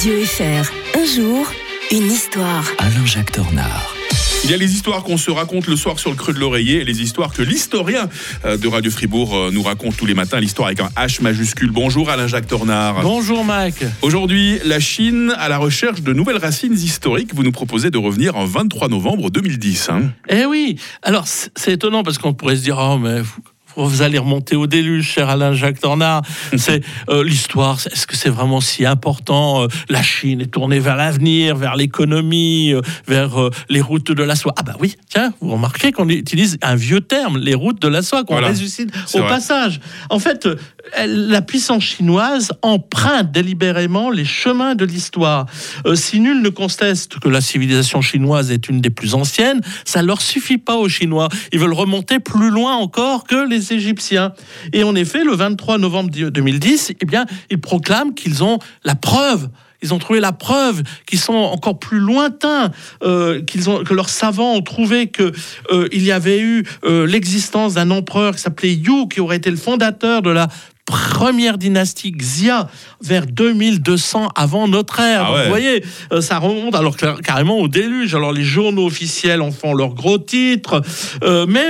Radio FR. Un jour, une histoire. Alain-Jacques Dornard. Il y a les histoires qu'on se raconte le soir sur le creux de l'oreiller et les histoires que l'historien euh, de Radio Fribourg euh, nous raconte tous les matins. L'histoire avec un H majuscule. Bonjour Alain-Jacques Tornard. Bonjour Mike. Aujourd'hui, la Chine à la recherche de nouvelles racines historiques. Vous nous proposez de revenir en 23 novembre 2010. Hein. Eh oui, alors c'est étonnant parce qu'on pourrait se dire, oh mais vous allez remonter au déluge, cher Alain Jacques Tornard. C'est euh, l'histoire. Est-ce que c'est vraiment si important euh, La Chine est tournée vers l'avenir, vers l'économie, euh, vers les routes de la soie? Ah bah oui, tiens, vous remarquez qu'on utilise un vieux terme, les routes de la soie, qu'on ressuscite au passage. En fait, la puissance chinoise emprunte délibérément les chemins de l'histoire. si nul ne conteste que la civilisation chinoise est une des plus anciennes, ça leur suffit pas aux Chinois. Ils veulent remonter plus loin encore que les Égyptiens. Et en effet, le 23 novembre 2010, eh bien, ils proclament qu'ils ont la preuve ils ont trouvé la preuve qu'ils sont encore plus lointains, euh, qu'ils ont, que leurs savants ont trouvé que euh, il y avait eu euh, l'existence d'un empereur qui s'appelait Yu, qui aurait été le fondateur de la première dynastie Xia vers 2200 avant notre ère. Ah Vous voyez, euh, ça remonte alors carrément au déluge. Alors les journaux officiels en font leurs gros titres, euh, mais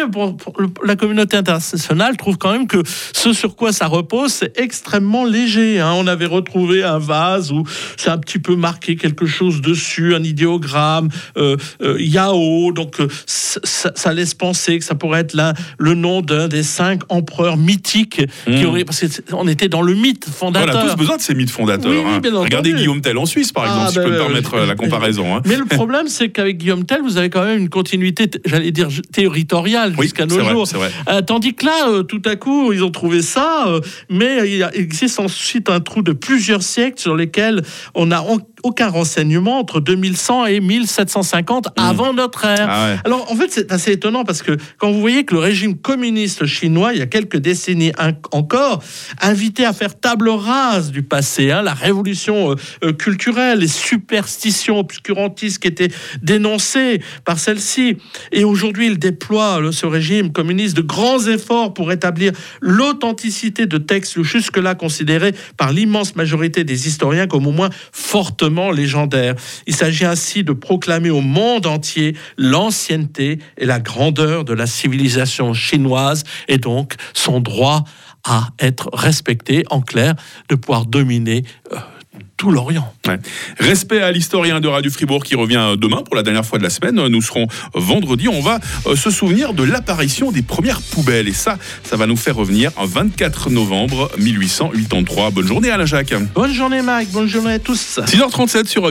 la communauté internationale trouve quand même que ce sur quoi ça repose, c'est extrêmement léger. Hein. On avait retrouvé un vase où c'est un petit peu marqué quelque chose dessus, un idéogramme, euh, Yao, donc ça, laisse penser que ça pourrait être là le nom d'un des cinq empereurs mythiques qui mmh. aurait, parce que on était dans le mythe fondateur. On a tous besoin de ces mythes fondateurs. Hein. Regardez Guillaume Tell en Suisse, par exemple, ah, si je peux me ben, permettre euh, la comparaison. Hein. Mais le problème, c'est qu'avec Guillaume Tell, vous avez quand même une continuité, j'allais dire, territoriale jusqu'à nos jours. Euh, tandis que là, euh, tout à coup, ils ont trouvé ça, mais il existe ensuite un trou de plusieurs siècles sur lesquels on n'a aucun renseignement entre 2100 et 1750 mmh. avant notre ère. Ah Alors en fait, c'est assez étonnant parce que quand vous voyez que le régime communiste chinois, il y a quelques décennies encore, invité à faire table rase du passé, hein, la révolution euh, euh, culturelle, les superstitions obscurantistes qui étaient dénoncées par celle-ci. Et aujourd'hui, il déploie, ce régime communiste, de grands efforts pour établir l'authenticité de textes jusque-là considérés par l'immense majorité des historiens comme au moins fortement légendaires. Il s'agit ainsi de proclamer au monde entier l'ancienneté et la grandeur de la civilisation chinoise et donc son droit à être respecté, en clair, de pouvoir dominer. Euh, tout l'Orient. Respect à l'historien de Radio Fribourg qui revient demain pour la dernière fois de la semaine. Nous serons vendredi. On va euh, se souvenir de l'apparition des premières poubelles. Et ça, ça va nous faire revenir en 24 novembre 1883. Bonne journée Alain Jacques. Bonne journée Mike. Bonne journée à tous. 6h37 sur Radio